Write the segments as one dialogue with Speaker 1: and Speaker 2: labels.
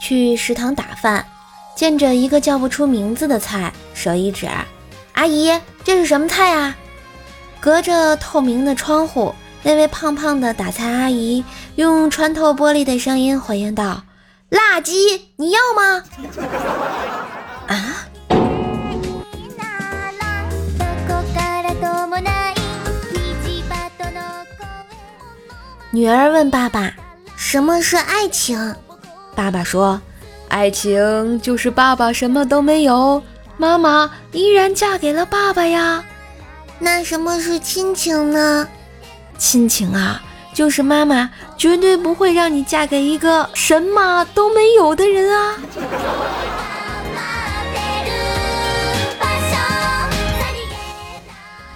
Speaker 1: 去食堂打饭，见着一个叫不出名字的菜，手一指：“阿姨，这是什么菜呀？”隔着透明的窗户，那位胖胖的打菜阿姨用穿透玻璃的声音回应道：“辣鸡，你要吗？” 啊！女儿问爸爸：“什么是爱情？”爸爸说：“爱情就是爸爸什么都没有，妈妈依然嫁给了爸爸呀。”那什么是亲情呢？亲情啊，就是妈妈绝对不会让你嫁给一个什么都没有的人啊。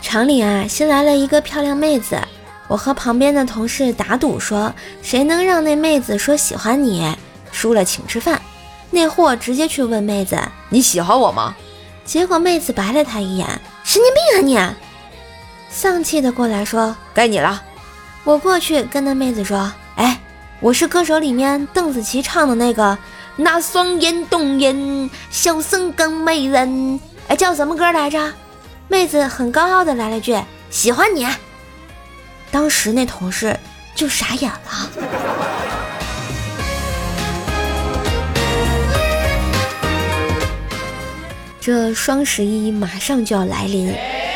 Speaker 1: 厂里啊，新来了一个漂亮妹子，我和旁边的同事打赌说，谁能让那妹子说喜欢你，输了请吃饭。那货直接去问妹子：“你喜欢我吗？”结果妹子白了他一眼：“神经病啊你！”丧气的过来说：“该你了。”我过去跟那妹子说：“哎，我是歌手里面邓紫棋唱的那个那双眼动人，笑声更美人。哎，叫什么歌来着？”妹子很高傲的来了句：“喜欢你。”当时那同事就傻眼了。这双十一马上就要来临，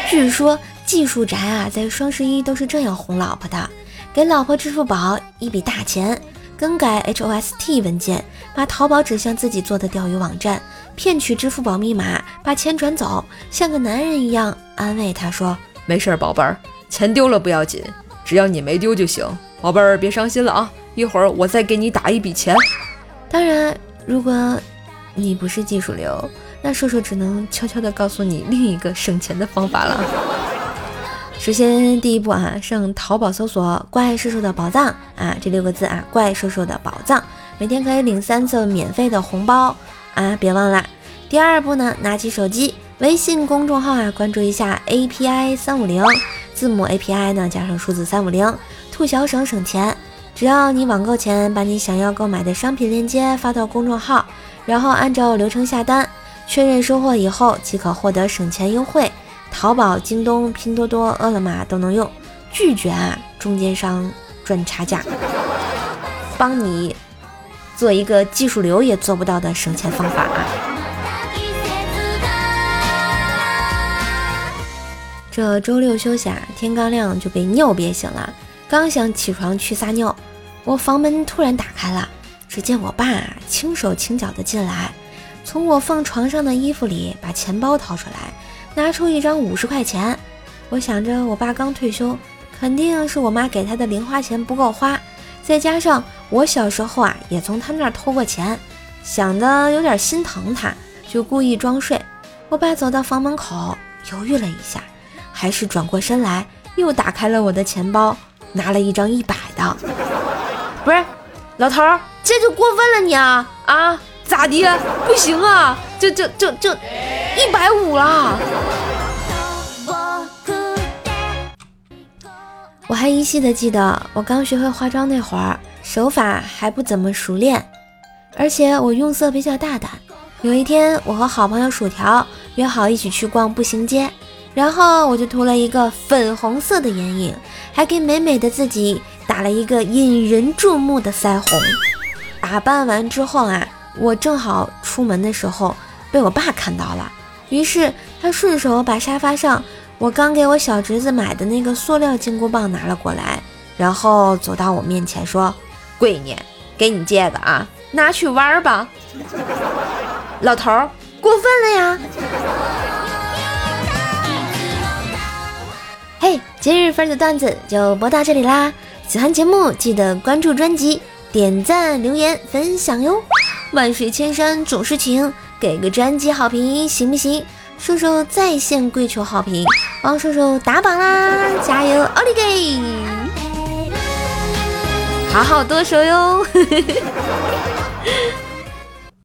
Speaker 1: 据说。技术宅啊，在双十一都是这样哄老婆的：给老婆支付宝一笔大钱，更改 HOST 文件，把淘宝指向自己做的钓鱼网站，骗取支付宝密码，把钱转走，像个男人一样安慰她说：“
Speaker 2: 没事，宝贝儿，钱丢了不要紧，只要你没丢就行。宝贝儿，别伤心了啊，一会儿我再给你打一笔钱。
Speaker 1: 当然，如果你不是技术流，那瘦瘦只能悄悄地告诉你另一个省钱的方法了。”首先，第一步啊，上淘宝搜索“怪兽兽的宝藏”啊，这六个字啊，“怪兽兽的宝藏”，每天可以领三次免费的红包啊，别忘了。第二步呢，拿起手机微信公众号啊，关注一下 API 三五零，字母 API 呢加上数字三五零，兔小省省钱。只要你网购前把你想要购买的商品链接发到公众号，然后按照流程下单，确认收货以后即可获得省钱优惠。淘宝、京东、拼多多、饿了么都能用，拒绝啊中间商赚差价，帮你做一个技术流也做不到的省钱方法啊！这周六休息啊，天刚亮就被尿憋醒了，刚想起床去撒尿，我房门突然打开了，只见我爸轻手轻脚的进来，从我放床上的衣服里把钱包掏出来。拿出一张五十块钱，我想着我爸刚退休，肯定是我妈给他的零花钱不够花，再加上我小时候啊也从他那儿偷过钱，想的有点心疼他，就故意装睡。我爸走到房门口，犹豫了一下，还是转过身来，又打开了我的钱包，拿了一张一百的。不是，老头儿，这就过分了你啊啊！咋的？不行啊！就就就就一百五了。我还依稀的记得，我刚学会化妆那会儿，手法还不怎么熟练，而且我用色比较大胆。有一天，我和好朋友薯条约好一起去逛步行街，然后我就涂了一个粉红色的眼影，还给美美的自己打了一个引人注目的腮红。打扮完之后啊。我正好出门的时候被我爸看到了，于是他顺手把沙发上我刚给我小侄子买的那个塑料金箍棒拿了过来，然后走到我面前说：“闺女，给你借个啊，拿去玩吧。”老头儿过分了呀！嘿，今日份的段子就播到这里啦！喜欢节目记得关注专辑、点赞、留言、分享哟！万水千山总是情，给个专辑好评行不行？瘦瘦在线跪求好评，帮瘦瘦打榜啦！加油，奥利给！好好剁手哟！